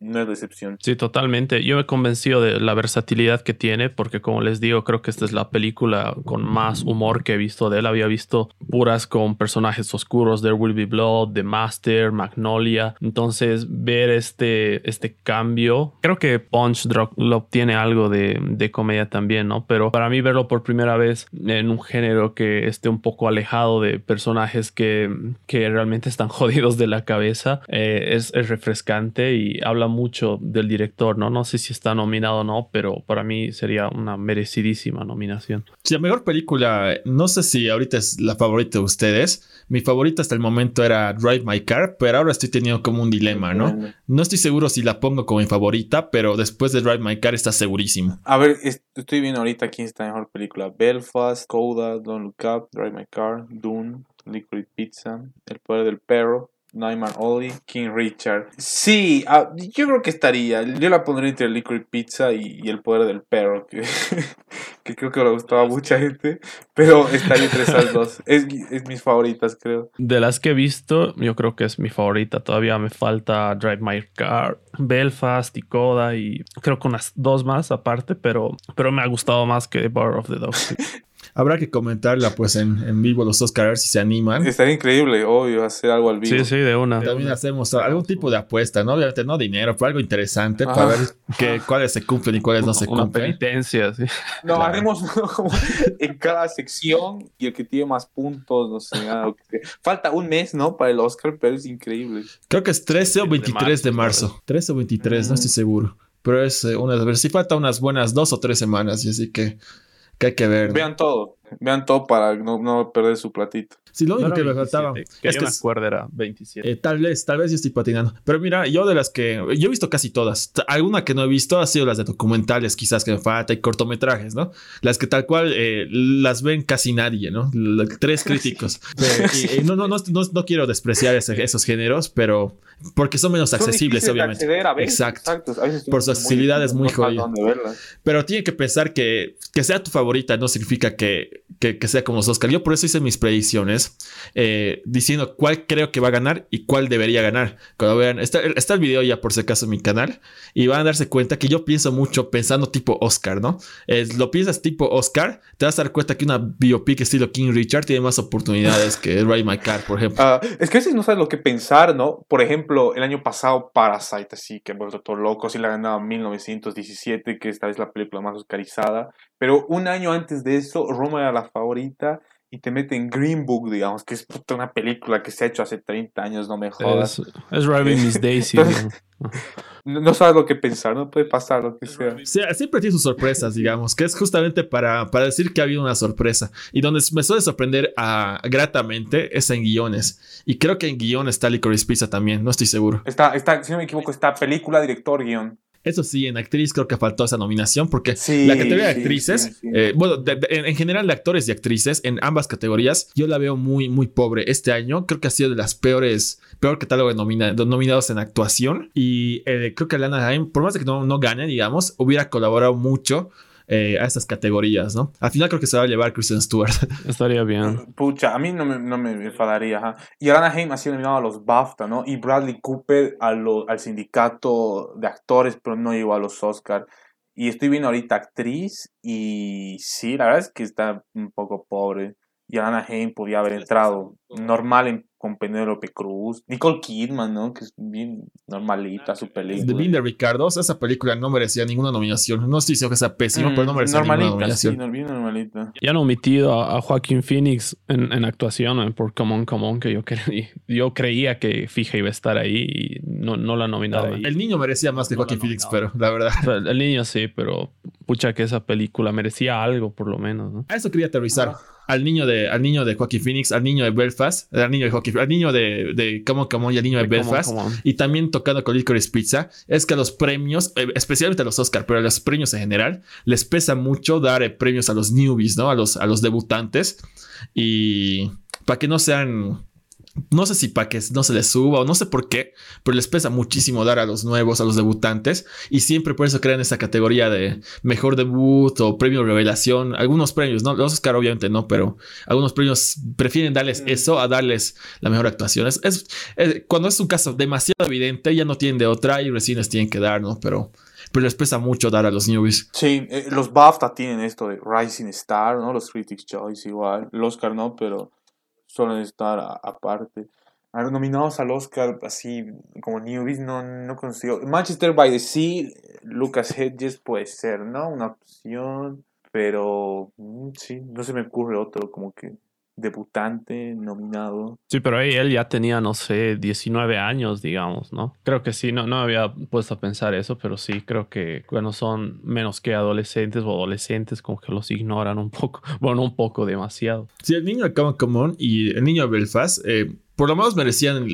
no es decepción. Sí, totalmente. Yo me he convencido de la versatilidad que tiene, porque como les digo, creo que esta es la película con más humor que he visto de él. Había visto puras con personajes oscuros, There Will Be Blood, The Master, Magnolia. Entonces, ver este, este cambio, creo que Punch Drop tiene algo de, de comedia también, ¿no? Pero para mí verlo por primera vez en un género que esté un poco alejado de personajes que, que realmente están jodidos de la cabeza, eh, es, es refrescante y habla mucho del director, ¿no? No sé si está nominado o no, pero para mí sería una merecidísima nominación. Sí, la mejor película, no sé si ahorita es la favorita de ustedes. Mi favorita hasta el momento era Drive My Car, pero ahora estoy teniendo como un dilema, ¿no? No estoy seguro si la pongo como mi favorita, pero después de Drive My Car está segurísimo. A ver, estoy viendo ahorita quién está mejor película. Belfast, Coda, Don't Look Up, Drive My Car, Dune, Liquid Pizza, El Poder del Perro, Nightmare Ollie, King Richard. Sí, ah, yo creo que estaría. Yo la pondría entre Liquid Pizza y, El Poder del Perro, que, que, creo que le gustaba a mucha gente, pero estaría entre esas dos. Es, es, mis favoritas, creo. De las que he visto, yo creo que es mi favorita. Todavía me falta Drive My Car, Belfast y Coda y creo que unas dos más aparte, pero, pero me ha gustado más que Bar of the Dogs. Habrá que comentarla pues en, en vivo los Oscars si se animan. Estaría increíble, obvio, hacer algo al vivo. Sí, sí, de una. También hacemos algún tipo de apuesta, ¿no? Obviamente no dinero, pero algo interesante para ver que, cuáles se cumplen y cuáles no se cumplen. Una penitencia, sí. No, haremos en cada sección y el que tiene más puntos, no sé, nada. Falta un mes, ¿no? Para el Oscar, pero es increíble. Creo que es 13 o 23 de marzo. 13 o 23, no estoy mm. seguro. Pero es eh, una, ver si falta unas buenas dos o tres semanas, y así que que hay que ver. Vean todo, vean todo para no, no perder su platito. Sí, lo único que me faltaba. es que me acuerdo era 27. Eh, tal vez, tal vez yo estoy patinando. Pero mira, yo de las que. Yo he visto casi todas. Alguna que no he visto ha sido las de documentales, quizás que me falta, y cortometrajes, ¿no? Las que tal cual eh, las ven casi nadie, ¿no? tres críticos. y, no, no, no, no, quiero despreciar esos géneros, pero. Porque son menos accesibles, obviamente. Exacto. Por su accesibilidad es muy jodida. Pero tiene que pensar que, que sea tu favorita no significa que, que, que sea como los Oscar. Yo por eso hice mis predicciones eh, diciendo cuál creo que va a ganar y cuál debería ganar. Cuando vean, está, está, el video ya por si acaso en mi canal y van a darse cuenta que yo pienso mucho pensando tipo Oscar, ¿no? lo piensas tipo Oscar, te vas a dar cuenta que una biopic estilo King Richard tiene más oportunidades que Ride My Car, por ejemplo. Ah, es que a veces no sabes lo que pensar, ¿no? Por ejemplo, el año pasado Parasite, así que vuelto todo loco, sí la ganaba 1917, que esta vez la película más oscarizada, pero un año antes de eso, Roma era la favorita y te meten Green Book, digamos, que es una película que se ha hecho hace 30 años, no me jodas. Es, Driving Miss Daisy. ¿no? sabes lo que pensar, no puede pasar lo que sea. Sí, siempre tiene sus sorpresas, digamos, que es justamente para, para decir que ha habido una sorpresa. Y donde me suele sorprender a, gratamente es en guiones. Y creo que en guion está Licorice Pizza también, no estoy seguro. Está, está, si no me equivoco, está película, director, guion. Eso sí, en actriz creo que faltó esa nominación porque la categoría de actrices, eh, bueno, en, general de actores y actrices en ambas categorías, yo la veo muy, muy pobre. Este año creo que ha sido de las peores, peor catálogo de, nominados en actuación y eh, creo que Lana Haim, por más de que no, no gane, digamos, hubiera colaborado mucho eh, a estas categorías, ¿no? Al final creo que se va a llevar Kristen Stewart. Estaría bien. Pucha, a mí no me, no me enfadaría. Y Anaheim ha sido nominado a los BAFTA, ¿no? Y Bradley Cooper a al sindicato de actores, pero no llegó a los Oscars. Y estoy viendo ahorita actriz y sí, la verdad es que está un poco pobre. Y Anaheim podía haber entrado normal en con Penélope Cruz, Nicole Kidman, ¿no? Que es bien normalita su película. De Linda Ricardo, esa película no merecía ninguna nominación. No estoy diciendo que sea pésima, pero no merecía ninguna nominación. Sí, bien normalita. Y han omitido a, Joaquín Phoenix en, en, actuación ¿eh? por Come On, Come On, que yo, creí, yo creía que fija iba a estar ahí y no, no la nominaron. el niño merecía más que Joaquín Phoenix, pero la verdad. el niño sí, pero pucha que esa película merecía algo por lo menos, ¿no? A eso quería aterrizar. Al niño de, al niño de Joaquín Phoenix, al niño de Belfast, al niño de Joaquín al niño de, de Come On, y al niño de, Belfast, y también tocando con Licorice Pizza, es que a los premios, eh, especialmente a los Oscar, pero a los premios en general, les pesa mucho dar eh, premios a los newbies, ¿no? A los, a los debutantes. Y para que no sean no sé si para que no se les suba o no sé por qué, pero les pesa muchísimo dar a los nuevos, a los debutantes, y siempre por eso crean esa categoría de mejor debut o premio revelación. Algunos premios, ¿no? Los Oscar obviamente no, pero algunos premios prefieren darles eso a darles la mejor actuación. Es, cuando es un caso demasiado evidente, ya no tienen de otra y recién les tienen que dar, ¿no? Pero pero les pesa mucho dar a los newbies. Sí, eh, los BAFTA tienen esto de Rising Star, ¿no? Los Critics' Choice igual. El Oscar no, pero suelen estar aparte. A nominados al Oscar, así como newbies, no, no consigo. Manchester by the Sea, Lucas Hedges puede ser, ¿no? Una opción, pero mm, sí, no se me ocurre otro como que debutante nominado. Sí, pero ahí él ya tenía, no sé, 19 años, digamos, ¿no? Creo que sí, no, no había puesto a pensar eso, pero sí, creo que cuando son menos que adolescentes o adolescentes, como que los ignoran un poco, bueno, un poco demasiado. Sí, el niño de Common Common y el niño de Belfast, eh, por lo menos merecían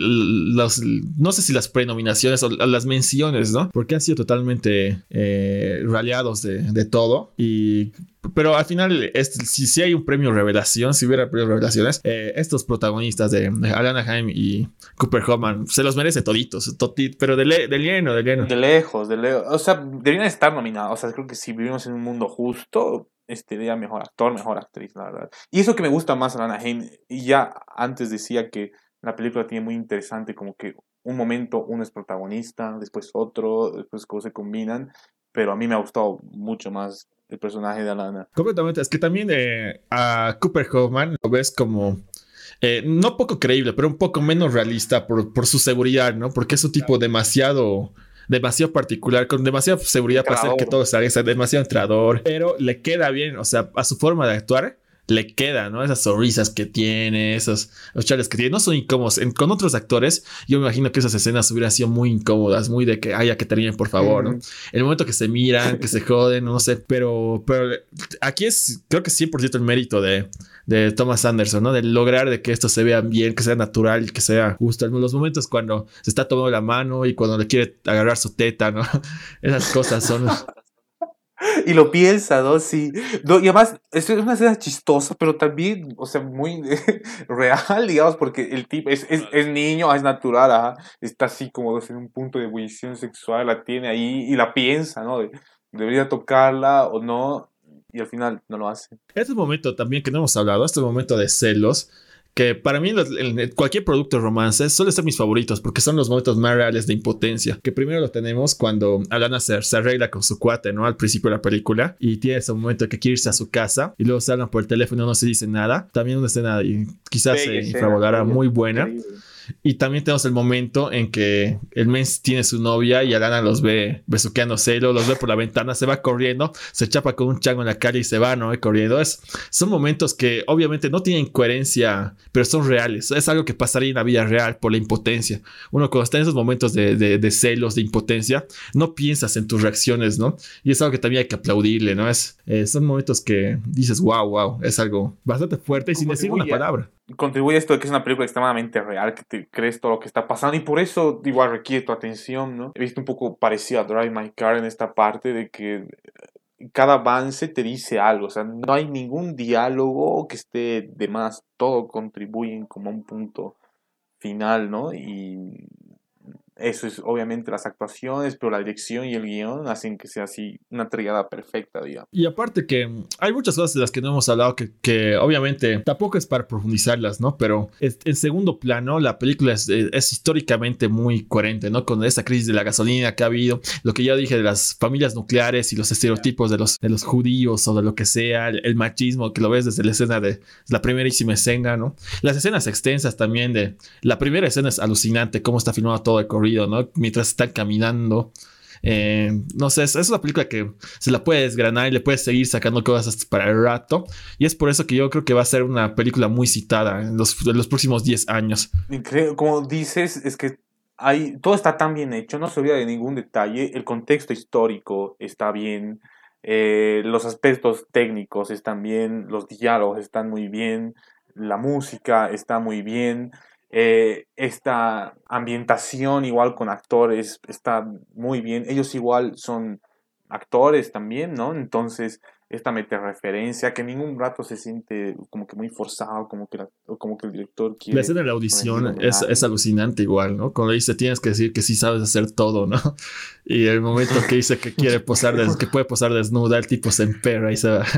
las, no sé si las prenominaciones o las menciones, ¿no? Porque han sido totalmente eh, raleados de, todo. Y, pero al final, si, si hay un premio revelación, si hubiera premio revelaciones, eh, estos protagonistas de, Alana Haim y Cooper Hoffman se los merece toditos, pero de, de lleno, de lleno. De lejos, de lejos. O sea, deberían estar nominados. O sea, creo que si vivimos en un mundo justo, este día mejor actor, mejor actriz, la verdad. Y eso que me gusta más a Alana Haim, y ya antes decía que la película tiene muy interesante como que un momento uno es protagonista, después otro, después cómo se combinan, pero a mí me ha gustado mucho más el personaje de Alana. Completamente, es que también eh, a Cooper Hoffman lo ves como... Eh, no poco creíble, pero un poco menos realista por, por su seguridad, ¿no? Porque es un tipo demasiado demasiado particular, con demasiada seguridad para hacer que todo salga, demasiado entrador, pero le queda bien, o sea, a su forma de actuar, le queda, ¿no? Esas sonrisas que tiene, esos los charles que tiene, no son incómodos. con otros actores, yo me imagino que esas escenas hubieran sido muy incómodas, muy de que haya que terminen, por favor, ¿no? El momento que se miran, que se joden, no sé, pero, pero aquí es, creo que 100% el mérito de, de Thomas Anderson, ¿no? De lograr de que esto se vea bien, que sea natural, que sea justo. Los momentos cuando se está tomando la mano y cuando le quiere agarrar su teta, ¿no? Esas cosas son y lo piensa, ¿no? Sí. No, y además, es una escena chistosa, pero también, o sea, muy real, digamos, porque el tipo es, es, es niño, es natural. Está así como en un punto de ebullición sexual, la tiene ahí y la piensa, ¿no? debería tocarla o no, y al final no lo hace. Este momento también que no hemos hablado, este momento de celos, que para mí cualquier producto de romance suele ser mis favoritos porque son los momentos más reales de impotencia. Que primero lo tenemos cuando Alana se, se arregla con su cuate, ¿no? Al principio de la película y tiene ese momento que quiere irse a su casa y luego se hablan por el teléfono, no se dice nada. También una escena y quizás se muy buena. Y también tenemos el momento en que el mens tiene su novia y Alana los ve besuqueándose, los ve por la ventana, se va corriendo, se chapa con un chango en la calle y se va, ¿no? Corriendo. Es, son momentos que obviamente no tienen coherencia, pero son reales. Es algo que pasaría en la vida real por la impotencia. Uno cuando está en esos momentos de, de, celos, de impotencia, no piensas en tus reacciones, ¿no? Y es algo que también hay que aplaudirle, ¿no? Es, eh, son momentos que dices, wow, wow, es algo bastante fuerte y sin decir una palabra contribuye esto de que es una película extremadamente real, que te crees todo lo que está pasando y por eso igual requiere tu atención, ¿no? He visto un poco parecido a Drive My Car en esta parte de que cada avance te dice algo, o sea, no hay ningún diálogo que esté de más, todo contribuye como un punto final, ¿no? Y eso es obviamente las actuaciones, pero la dirección y el guion hacen que sea así una triada perfecta, digamos. Y aparte que hay muchas cosas de las que no hemos hablado que, que obviamente tampoco es para profundizarlas, ¿no? Pero en segundo plano, la película es, es, históricamente muy coherente, ¿no? Con esa crisis de la gasolina que ha habido, lo que ya dije de las familias nucleares y los estereotipos de los, de los judíos o de lo que sea, el, machismo que lo ves desde la escena de la primerísima escena, ¿no? Las escenas extensas también de la primera escena es alucinante, cómo está filmado todo el Mientras están caminando. Eh, no sé, es, una película que se la puede desgranar y le puedes seguir sacando cosas para el rato. Y es por eso que yo creo que va a ser una película muy citada en los, los próximos 10 años. Como dices, es que hay, todo está tan bien hecho, no se olvida de ningún detalle. El contexto histórico está bien, eh, los aspectos técnicos están bien, los diálogos están muy bien, la música está muy bien. Eh, esta ambientación igual con actores está muy bien. Ellos igual son actores también, ¿no? Entonces esta mete referencia, que ningún rato se siente como que muy forzado, como que, como que el director quiere. La escena de la audición es, es, alucinante igual, ¿no? Cuando dice tienes que decir que sí sabes hacer todo, ¿no? Y el momento que dice que quiere posar, que puede posar desnuda, el tipo se emperra y se va.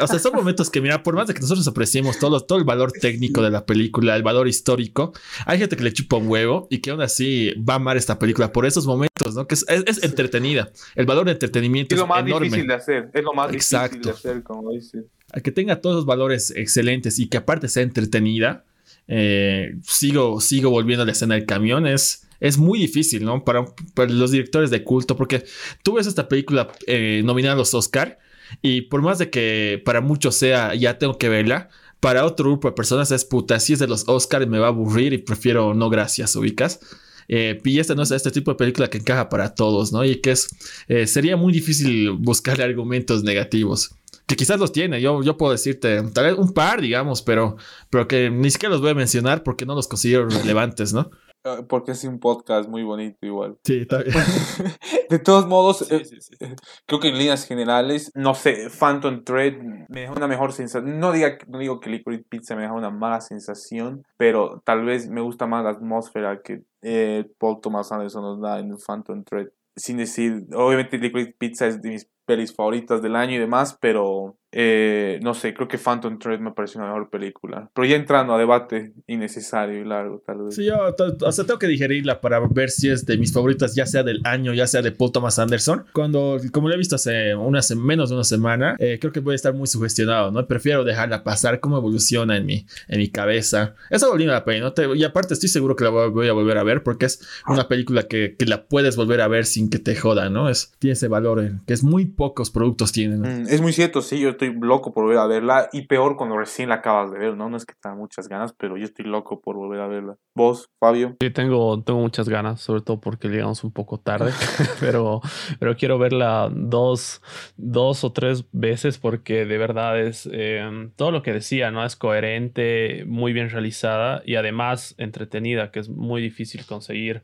O sea, son momentos que, mira, por más de que nosotros apreciemos todo, todo el valor técnico de la película, el valor histórico, hay gente que le chupa un huevo y que aún así va a amar esta película por esos momentos, ¿no? Que es, es, entretenida. El valor de entretenimiento es, es lo más enorme. difícil de hacer. Es lo más Exacto. difícil de hacer, como dice. Que tenga todos los valores excelentes y que aparte sea entretenida. Eh, sigo, sigo volviendo a la escena del camión. Es, es muy difícil, ¿no? Para, para, los directores de culto, porque tú ves esta película eh, nominada a los Oscar y por más de que para muchos sea ya tengo que verla, para otro grupo de personas es puta, si es de los Oscars me va a aburrir y prefiero no gracias, ubicas. Eh, y este este tipo de película que encaja para todos, ¿no? Y que es, eh, sería muy difícil buscarle argumentos negativos. Que quizás los tiene, yo, yo puedo decirte, tal vez un par, digamos, pero, pero que ni siquiera los voy a mencionar porque no los considero relevantes, ¿no? Ah, porque es un podcast muy bonito igual. Sí, está bien. de todos modos, eh, creo que en líneas generales, no sé, Phantom Thread me deja una mejor sensación. No, diga, no digo que Liquid Pizza me deja una mala sensación, pero tal vez me gusta más la atmósfera que eh, Paul Thomas Anderson nos da en Phantom Thread. Sin decir, obviamente Liquid Pizza es de mis pelis favoritas del año y demás, pero eh, no sé, creo que Phantom Thread me parece una mejor película. Pero ya entrando a debate innecesario y largo, tal vez. Sí, yo o sea, tengo que digerirla para ver si es de mis favoritas, ya sea del año, ya sea de Paul Thomas Anderson. Cuando, como lo he visto hace menos de una semana, eh, creo que voy a estar muy sugestionado, ¿no? Prefiero dejarla pasar, cómo evoluciona en mi, en mi cabeza. Esa volviendo la pena, ¿no? y aparte estoy seguro que la voy, a volver a ver porque es una película que, que, la puedes volver a ver sin que te joda, ¿no? Es, tiene ese valor eh, que es muy pocos productos tienen. Mm, es muy cierto, sí, yo estoy loco por volver a verla y peor cuando recién la acabas de ver, ¿no? No es que tenga muchas ganas, pero yo estoy loco por volver a verla. ¿Vos, Fabio? Sí, tengo, tengo muchas ganas, sobre todo porque llegamos un poco tarde, pero, pero quiero verla dos, dos o tres veces porque de verdad es em, todo lo que decía, ¿no? Es coherente, muy bien realizada y además entretenida, que es muy difícil conseguir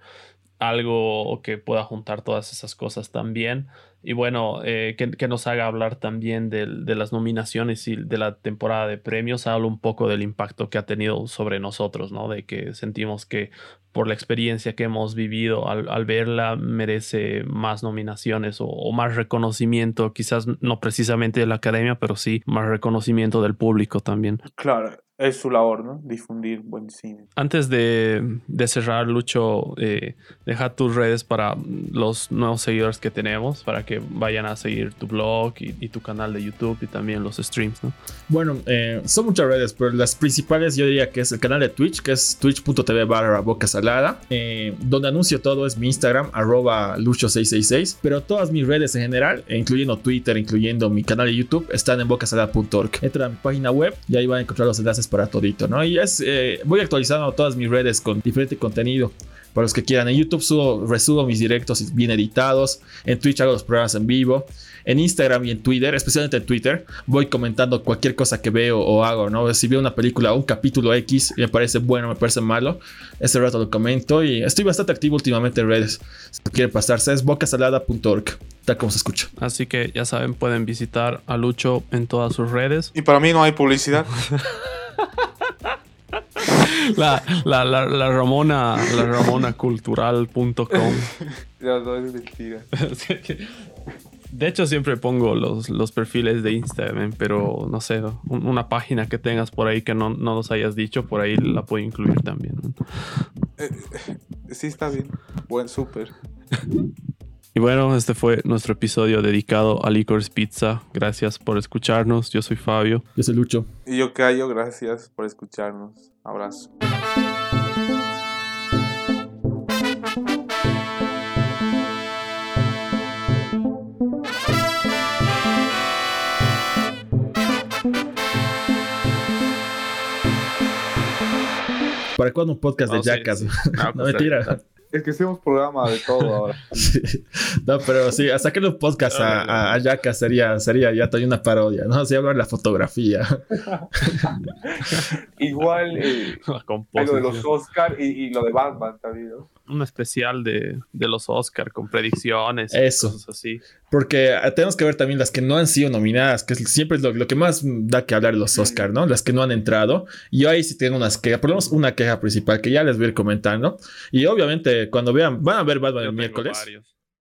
algo que pueda juntar todas esas cosas también. Y bueno, eh, que, nos haga hablar también de, las nominaciones y de la temporada de premios, habla un poco del impacto que ha tenido sobre nosotros, ¿no? De que sentimos que por la experiencia que hemos vivido al, verla merece más nominaciones o, o, más reconocimiento, quizás no precisamente de la academia, pero sí más reconocimiento del público también. Claro, es su labor, ¿no? Difundir buen cine. Antes de, cerrar, Lucho, eh, deja tus redes para los nuevos seguidores que tenemos, para que vayan a seguir tu blog y, tu canal de YouTube y también los streams, ¿no? Bueno, eh, son muchas redes, pero las principales yo diría que es el canal de Twitch, que es twitch.tv barra boca eh, donde anuncio todo es mi Instagram, arroba lucho666, pero todas mis redes en general, incluyendo Twitter, incluyendo mi canal de YouTube, están en bocasalada.org. Entra a mi página web y ahí van a encontrar los enlaces para todito, ¿no? Y es, eh, voy actualizando todas mis redes con diferente contenido. Para los que quieran, en YouTube subo, resubo mis directos bien editados. En Twitch hago los programas en vivo. En Instagram y en Twitter, especialmente en Twitter, voy comentando cualquier cosa que veo o hago, ¿no? Si veo una película o un capítulo X y me parece bueno, me parece malo, ese rato lo comento y estoy bastante activo últimamente en redes. Si quieren pasarse, es bocasalada.org, tal como se escucha. Así que ya saben, pueden visitar a Lucho en todas sus redes. Y para mí no hay publicidad. La, la, la, la, Ramona, la ramonacultural.com. no, es mentira. De hecho, siempre pongo los, los perfiles de Instagram, pero no sé, una página que tengas por ahí que no, no nos hayas dicho, por ahí la puedo incluir también. Eh, sí, está bien. Buen, súper. Y bueno, este fue nuestro episodio dedicado a Licorice Pizza. Gracias por escucharnos. Yo soy Fabio. Yo soy Lucho. Y yo Cayo. Gracias por escucharnos. Abrazo. ¿Para cuándo un podcast de Jackass? No, no pues, mentira. Es que hacemos programa de todo ahora. No, pero sí, hasta que los podcasts a, a, Yaka sería, sería ya todavía una parodia, ¿no? Así hablar de la fotografía. Igual eh, lo de los Oscar y, y, lo de Batman también, ¿no? un especial de, los Oscar con predicciones. Eso. cosas así. Porque tenemos que ver también las que no han sido nominadas, que siempre es lo, que más da que hablar los Oscar, ¿no? Las que no han entrado. Y yo ahí sí tengo unas quejas, por lo menos una queja principal que ya les voy a ir comentando. Y obviamente cuando vean, van a ver Batman el miércoles.